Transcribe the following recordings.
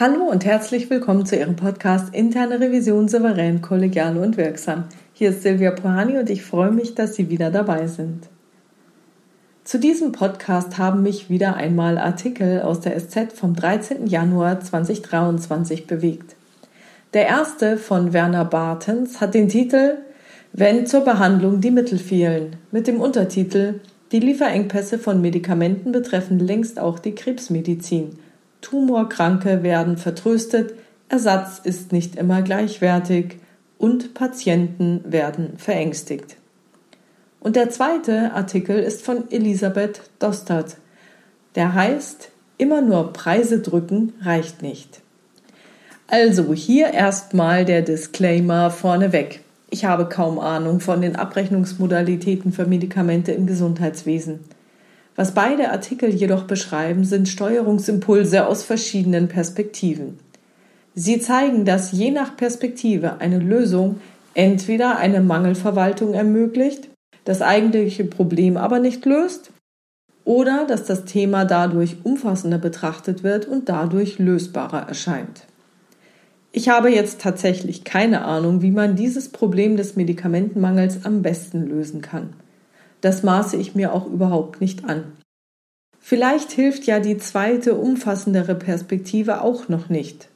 Hallo und herzlich willkommen zu Ihrem Podcast Interne Revision souverän, kollegial und wirksam. Hier ist Silvia Pohani und ich freue mich, dass Sie wieder dabei sind. Zu diesem Podcast haben mich wieder einmal Artikel aus der SZ vom 13. Januar 2023 bewegt. Der erste von Werner Bartens hat den Titel Wenn zur Behandlung die Mittel fehlen mit dem Untertitel Die Lieferengpässe von Medikamenten betreffen längst auch die Krebsmedizin – Tumorkranke werden vertröstet, Ersatz ist nicht immer gleichwertig und Patienten werden verängstigt. Und der zweite Artikel ist von Elisabeth Dostert. Der heißt Immer nur Preise drücken reicht nicht. Also hier erstmal der Disclaimer vorneweg. Ich habe kaum Ahnung von den Abrechnungsmodalitäten für Medikamente im Gesundheitswesen. Was beide Artikel jedoch beschreiben, sind Steuerungsimpulse aus verschiedenen Perspektiven. Sie zeigen, dass je nach Perspektive eine Lösung entweder eine Mangelverwaltung ermöglicht, das eigentliche Problem aber nicht löst, oder dass das Thema dadurch umfassender betrachtet wird und dadurch lösbarer erscheint. Ich habe jetzt tatsächlich keine Ahnung, wie man dieses Problem des Medikamentenmangels am besten lösen kann. Das maße ich mir auch überhaupt nicht an. Vielleicht hilft ja die zweite, umfassendere Perspektive auch noch nicht.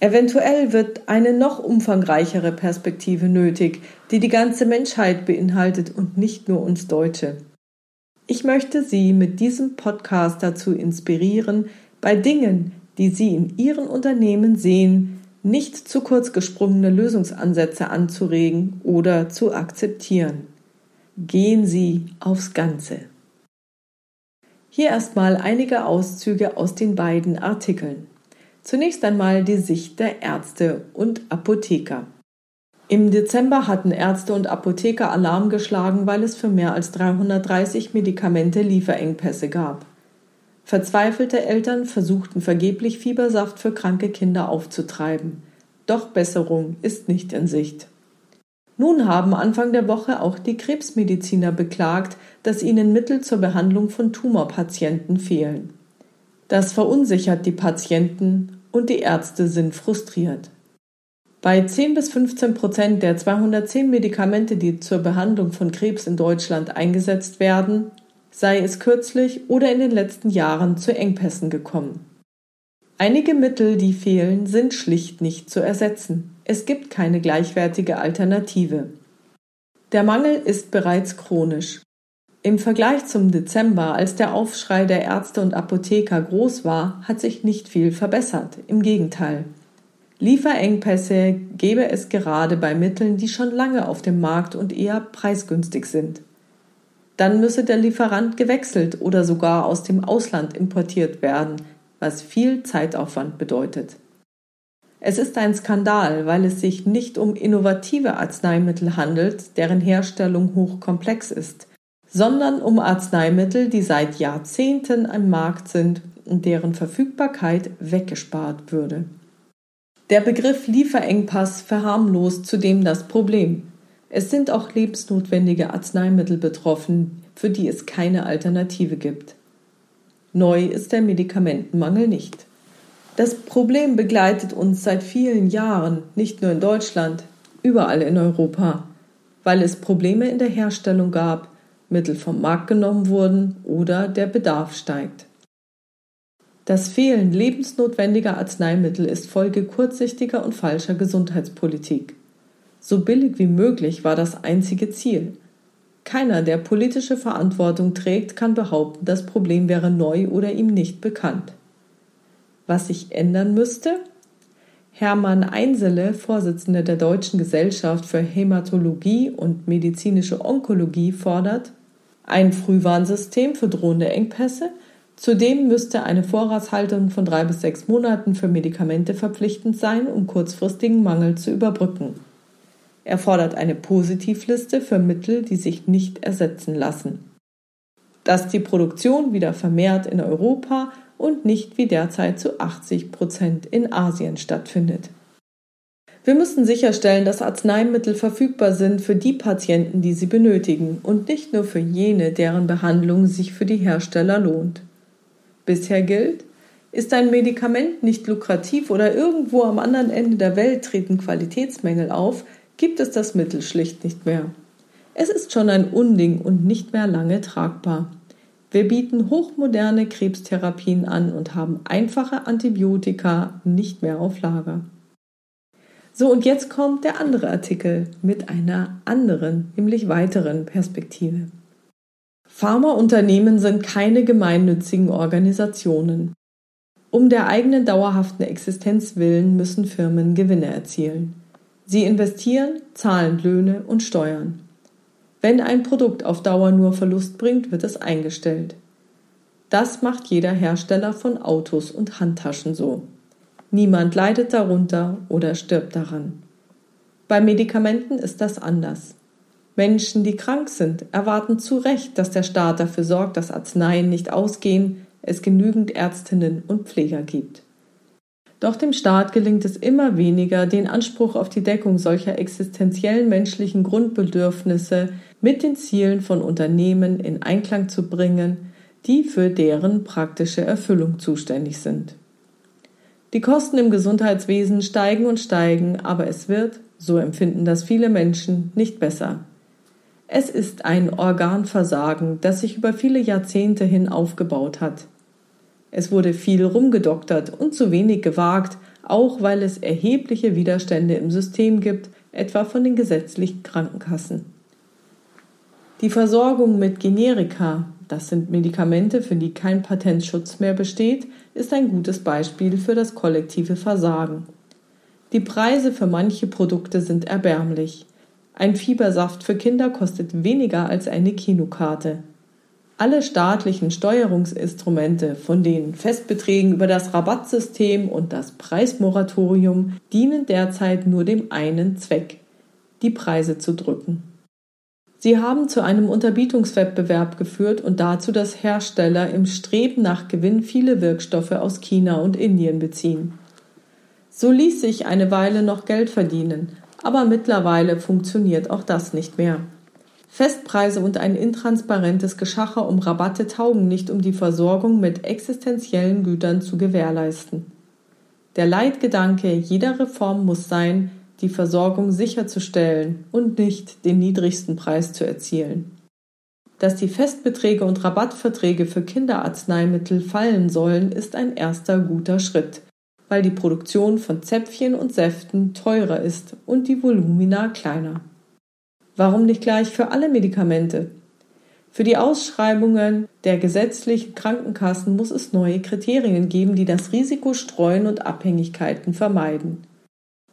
Eventuell wird eine noch umfangreichere Perspektive nötig, die die ganze Menschheit beinhaltet und nicht nur uns Deutsche. Ich möchte Sie mit diesem Podcast dazu inspirieren, bei Dingen, die Sie in Ihren Unternehmen sehen, nicht zu kurz gesprungene Lösungsansätze anzuregen oder zu akzeptieren. Gehen Sie aufs Ganze. Hier erstmal einige Auszüge aus den beiden Artikeln. Zunächst einmal die Sicht der Ärzte und Apotheker. Im Dezember hatten Ärzte und Apotheker Alarm geschlagen, weil es für mehr als 330 Medikamente Lieferengpässe gab. Verzweifelte Eltern versuchten vergeblich Fiebersaft für kranke Kinder aufzutreiben. Doch Besserung ist nicht in Sicht. Nun haben Anfang der Woche auch die Krebsmediziner beklagt, dass ihnen Mittel zur Behandlung von Tumorpatienten fehlen. Das verunsichert die Patienten und die Ärzte sind frustriert. Bei 10 bis 15 Prozent der 210 Medikamente, die zur Behandlung von Krebs in Deutschland eingesetzt werden, sei es kürzlich oder in den letzten Jahren zu Engpässen gekommen. Einige Mittel, die fehlen, sind schlicht nicht zu ersetzen. Es gibt keine gleichwertige Alternative. Der Mangel ist bereits chronisch. Im Vergleich zum Dezember, als der Aufschrei der Ärzte und Apotheker groß war, hat sich nicht viel verbessert. Im Gegenteil. Lieferengpässe gäbe es gerade bei Mitteln, die schon lange auf dem Markt und eher preisgünstig sind. Dann müsse der Lieferant gewechselt oder sogar aus dem Ausland importiert werden, was viel Zeitaufwand bedeutet. Es ist ein Skandal, weil es sich nicht um innovative Arzneimittel handelt, deren Herstellung hochkomplex ist, sondern um Arzneimittel, die seit Jahrzehnten am Markt sind und deren Verfügbarkeit weggespart würde. Der Begriff Lieferengpass verharmlost zudem das Problem. Es sind auch lebensnotwendige Arzneimittel betroffen, für die es keine Alternative gibt. Neu ist der Medikamentenmangel nicht. Das Problem begleitet uns seit vielen Jahren, nicht nur in Deutschland, überall in Europa, weil es Probleme in der Herstellung gab, Mittel vom Markt genommen wurden oder der Bedarf steigt. Das Fehlen lebensnotwendiger Arzneimittel ist Folge kurzsichtiger und falscher Gesundheitspolitik. So billig wie möglich war das einzige Ziel. Keiner, der politische Verantwortung trägt, kann behaupten, das Problem wäre neu oder ihm nicht bekannt. Was sich ändern müsste? Hermann Einsele, Vorsitzender der Deutschen Gesellschaft für Hämatologie und medizinische Onkologie, fordert ein Frühwarnsystem für drohende Engpässe. Zudem müsste eine Vorratshaltung von drei bis sechs Monaten für Medikamente verpflichtend sein, um kurzfristigen Mangel zu überbrücken. Er fordert eine Positivliste für Mittel, die sich nicht ersetzen lassen. Dass die Produktion wieder vermehrt in Europa und nicht wie derzeit zu 80 Prozent in Asien stattfindet. Wir müssen sicherstellen, dass Arzneimittel verfügbar sind für die Patienten, die sie benötigen und nicht nur für jene, deren Behandlung sich für die Hersteller lohnt. Bisher gilt, Ist ein Medikament nicht lukrativ oder irgendwo am anderen Ende der Welt treten Qualitätsmängel auf, gibt es das Mittel schlicht nicht mehr. Es ist schon ein Unding und nicht mehr lange tragbar. Wir bieten hochmoderne Krebstherapien an und haben einfache Antibiotika nicht mehr auf Lager. So, und jetzt kommt der andere Artikel mit einer anderen, nämlich weiteren Perspektive. Pharmaunternehmen sind keine gemeinnützigen Organisationen. Um der eigenen dauerhaften Existenz willen müssen Firmen Gewinne erzielen. Sie investieren, zahlen Löhne und Steuern. Wenn ein Produkt auf Dauer nur Verlust bringt, wird es eingestellt. Das macht jeder Hersteller von Autos und Handtaschen so. Niemand leidet darunter oder stirbt daran. Bei Medikamenten ist das anders. Menschen, die krank sind, erwarten zu Recht, dass der Staat dafür sorgt, dass Arzneien nicht ausgehen, es genügend Ärztinnen und Pfleger gibt. Doch dem Staat gelingt es immer weniger, den Anspruch auf die Deckung solcher existenziellen menschlichen Grundbedürfnisse mit den Zielen von Unternehmen in Einklang zu bringen, die für deren praktische Erfüllung zuständig sind. Die Kosten im Gesundheitswesen steigen und steigen, aber es wird, so empfinden das viele Menschen, nicht besser. Es ist ein Organversagen, das sich über viele Jahrzehnte hin aufgebaut hat. Es wurde viel rumgedoktert und zu wenig gewagt, auch weil es erhebliche Widerstände im System gibt, etwa von den gesetzlichen Krankenkassen. Die Versorgung mit Generika, das sind Medikamente, für die kein Patentschutz mehr besteht, ist ein gutes Beispiel für das kollektive Versagen. Die Preise für manche Produkte sind erbärmlich. Ein Fiebersaft für Kinder kostet weniger als eine Kinokarte. Alle staatlichen Steuerungsinstrumente, von den Festbeträgen über das Rabattsystem und das Preismoratorium, dienen derzeit nur dem einen Zweck, die Preise zu drücken. Sie haben zu einem Unterbietungswettbewerb geführt und dazu, dass Hersteller im Streben nach Gewinn viele Wirkstoffe aus China und Indien beziehen. So ließ sich eine Weile noch Geld verdienen, aber mittlerweile funktioniert auch das nicht mehr. Festpreise und ein intransparentes Geschacher um Rabatte taugen nicht, um die Versorgung mit existenziellen Gütern zu gewährleisten. Der Leitgedanke jeder Reform muss sein, die Versorgung sicherzustellen und nicht den niedrigsten Preis zu erzielen. Dass die Festbeträge und Rabattverträge für Kinderarzneimittel fallen sollen, ist ein erster guter Schritt weil die Produktion von Zäpfchen und Säften teurer ist und die Volumina kleiner. Warum nicht gleich für alle Medikamente? Für die Ausschreibungen der gesetzlichen Krankenkassen muss es neue Kriterien geben, die das Risiko streuen und Abhängigkeiten vermeiden.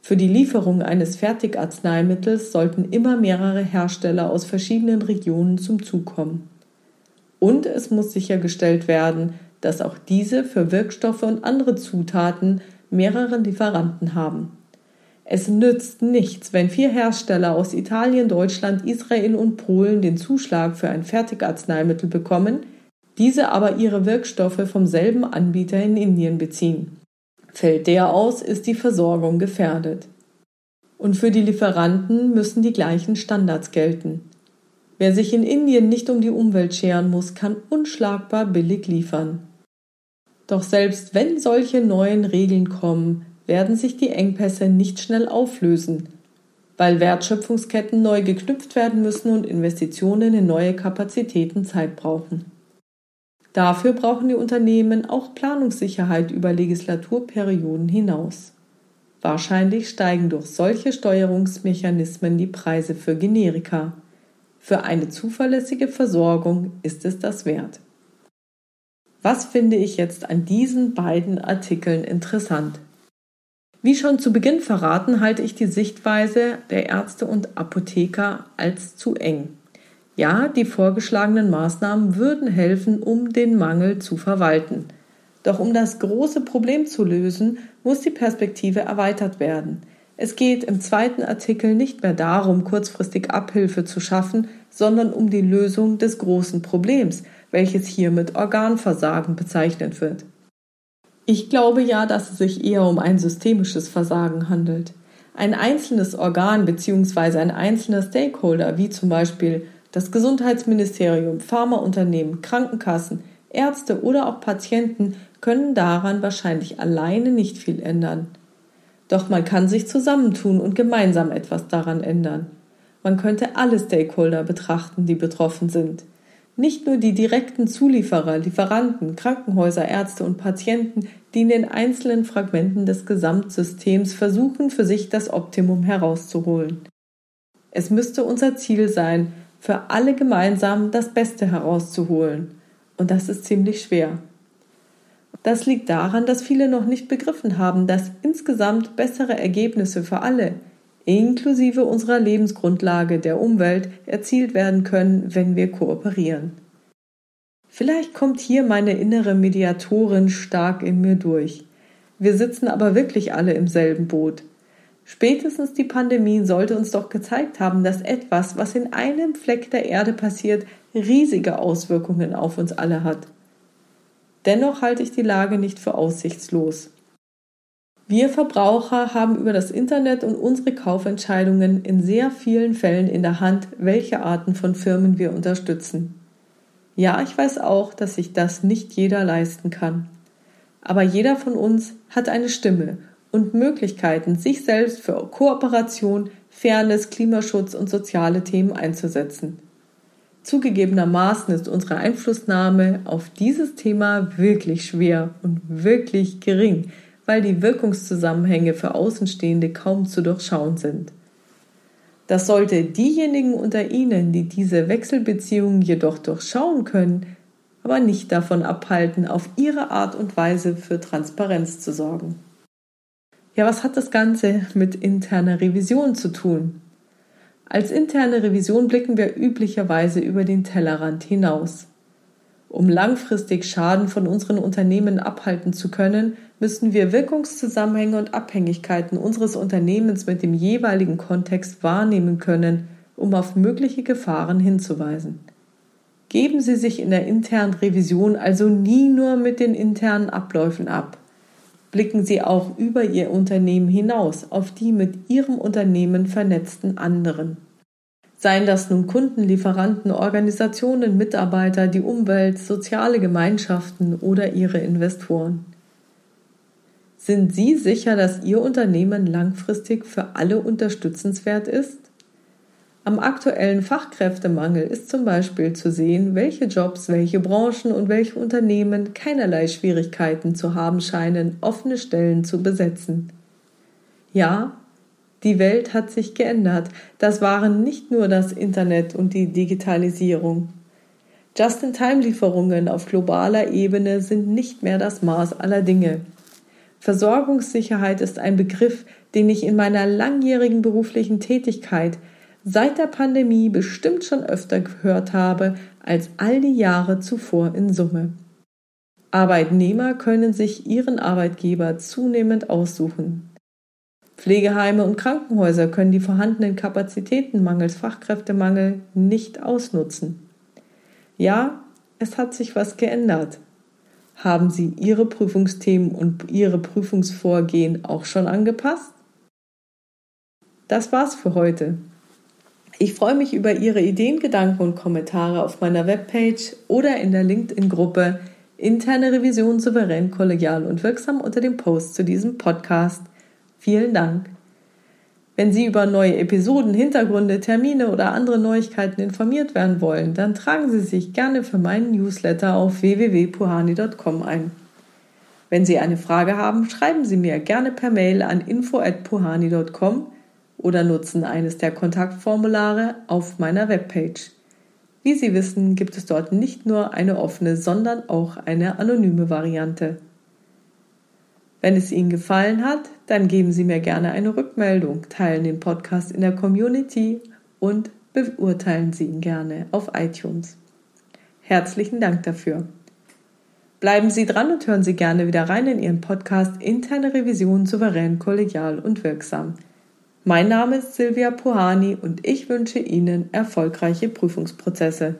Für die Lieferung eines Fertigarzneimittels sollten immer mehrere Hersteller aus verschiedenen Regionen zum Zug kommen. Und es muss sichergestellt werden, dass auch diese für Wirkstoffe und andere Zutaten mehrere Lieferanten haben. Es nützt nichts, wenn vier Hersteller aus Italien, Deutschland, Israel und Polen den Zuschlag für ein Fertigarzneimittel bekommen, diese aber ihre Wirkstoffe vom selben Anbieter in Indien beziehen. Fällt der aus, ist die Versorgung gefährdet. Und für die Lieferanten müssen die gleichen Standards gelten. Wer sich in Indien nicht um die Umwelt scheren muss, kann unschlagbar billig liefern. Doch selbst wenn solche neuen Regeln kommen, werden sich die Engpässe nicht schnell auflösen, weil Wertschöpfungsketten neu geknüpft werden müssen und Investitionen in neue Kapazitäten Zeit brauchen. Dafür brauchen die Unternehmen auch Planungssicherheit über Legislaturperioden hinaus. Wahrscheinlich steigen durch solche Steuerungsmechanismen die Preise für Generika. Für eine zuverlässige Versorgung ist es das wert. Was finde ich jetzt an diesen beiden Artikeln interessant? Wie schon zu Beginn verraten, halte ich die Sichtweise der Ärzte und Apotheker als zu eng. Ja, die vorgeschlagenen Maßnahmen würden helfen, um den Mangel zu verwalten. Doch um das große Problem zu lösen, muss die Perspektive erweitert werden. Es geht im zweiten Artikel nicht mehr darum, kurzfristig Abhilfe zu schaffen, sondern um die Lösung des großen Problems, welches hier mit Organversagen bezeichnet wird. Ich glaube ja, dass es sich eher um ein systemisches Versagen handelt. Ein einzelnes Organ bzw. ein einzelner Stakeholder, wie zum Beispiel das Gesundheitsministerium, Pharmaunternehmen, Krankenkassen, Ärzte oder auch Patienten können daran wahrscheinlich alleine nicht viel ändern. Doch man kann sich zusammentun und gemeinsam etwas daran ändern. Man könnte alle Stakeholder betrachten, die betroffen sind. Nicht nur die direkten Zulieferer, Lieferanten, Krankenhäuser, Ärzte und Patienten, die in den einzelnen Fragmenten des Gesamtsystems versuchen, für sich das Optimum herauszuholen. Es müsste unser Ziel sein, für alle gemeinsam das Beste herauszuholen. Und das ist ziemlich schwer. Das liegt daran, dass viele noch nicht begriffen haben, dass insgesamt bessere Ergebnisse für alle, inklusive unserer Lebensgrundlage der Umwelt, erzielt werden können, wenn wir kooperieren. Vielleicht kommt hier meine innere Mediatorin stark in mir durch. Wir sitzen aber wirklich alle im selben Boot. Spätestens die Pandemie sollte uns doch gezeigt haben, dass etwas, was in einem Fleck der Erde passiert, riesige Auswirkungen auf uns alle hat. Dennoch halte ich die Lage nicht für aussichtslos. Wir Verbraucher haben über das Internet und unsere Kaufentscheidungen in sehr vielen Fällen in der Hand, welche Arten von Firmen wir unterstützen. Ja, ich weiß auch, dass sich das nicht jeder leisten kann. Aber jeder von uns hat eine Stimme und Möglichkeiten, sich selbst für Kooperation, Fairness, Klimaschutz und soziale Themen einzusetzen. Zugegebenermaßen ist unsere Einflussnahme auf dieses Thema wirklich schwer und wirklich gering, weil die Wirkungszusammenhänge für Außenstehende kaum zu durchschauen sind. Das sollte diejenigen unter Ihnen, die diese Wechselbeziehungen jedoch durchschauen können, aber nicht davon abhalten, auf ihre Art und Weise für Transparenz zu sorgen. Ja, was hat das Ganze mit interner Revision zu tun? Als interne Revision blicken wir üblicherweise über den Tellerrand hinaus. Um langfristig Schaden von unseren Unternehmen abhalten zu können, müssen wir Wirkungszusammenhänge und Abhängigkeiten unseres Unternehmens mit dem jeweiligen Kontext wahrnehmen können, um auf mögliche Gefahren hinzuweisen. Geben Sie sich in der internen Revision also nie nur mit den internen Abläufen ab blicken Sie auch über Ihr Unternehmen hinaus auf die mit Ihrem Unternehmen vernetzten anderen. Seien das nun Kunden, Lieferanten, Organisationen, Mitarbeiter, die Umwelt, soziale Gemeinschaften oder Ihre Investoren. Sind Sie sicher, dass Ihr Unternehmen langfristig für alle unterstützenswert ist? Am aktuellen Fachkräftemangel ist zum Beispiel zu sehen, welche Jobs, welche Branchen und welche Unternehmen keinerlei Schwierigkeiten zu haben scheinen, offene Stellen zu besetzen. Ja, die Welt hat sich geändert. Das waren nicht nur das Internet und die Digitalisierung. Just-in-Time-Lieferungen auf globaler Ebene sind nicht mehr das Maß aller Dinge. Versorgungssicherheit ist ein Begriff, den ich in meiner langjährigen beruflichen Tätigkeit seit der Pandemie bestimmt schon öfter gehört habe als all die Jahre zuvor in Summe. Arbeitnehmer können sich ihren Arbeitgeber zunehmend aussuchen. Pflegeheime und Krankenhäuser können die vorhandenen Kapazitäten mangels Fachkräftemangel nicht ausnutzen. Ja, es hat sich was geändert. Haben Sie Ihre Prüfungsthemen und Ihre Prüfungsvorgehen auch schon angepasst? Das war's für heute. Ich freue mich über Ihre Ideen, Gedanken und Kommentare auf meiner Webpage oder in der LinkedIn-Gruppe Interne Revision souverän, kollegial und wirksam unter dem Post zu diesem Podcast. Vielen Dank. Wenn Sie über neue Episoden, Hintergründe, Termine oder andere Neuigkeiten informiert werden wollen, dann tragen Sie sich gerne für meinen Newsletter auf www.puhani.com ein. Wenn Sie eine Frage haben, schreiben Sie mir gerne per Mail an info@puhani.com oder nutzen eines der Kontaktformulare auf meiner Webpage. Wie Sie wissen, gibt es dort nicht nur eine offene, sondern auch eine anonyme Variante. Wenn es Ihnen gefallen hat, dann geben Sie mir gerne eine Rückmeldung, teilen den Podcast in der Community und beurteilen Sie ihn gerne auf iTunes. Herzlichen Dank dafür. Bleiben Sie dran und hören Sie gerne wieder rein in Ihren Podcast Interne Revision souverän, kollegial und wirksam. Mein Name ist Silvia Puhani und ich wünsche Ihnen erfolgreiche Prüfungsprozesse.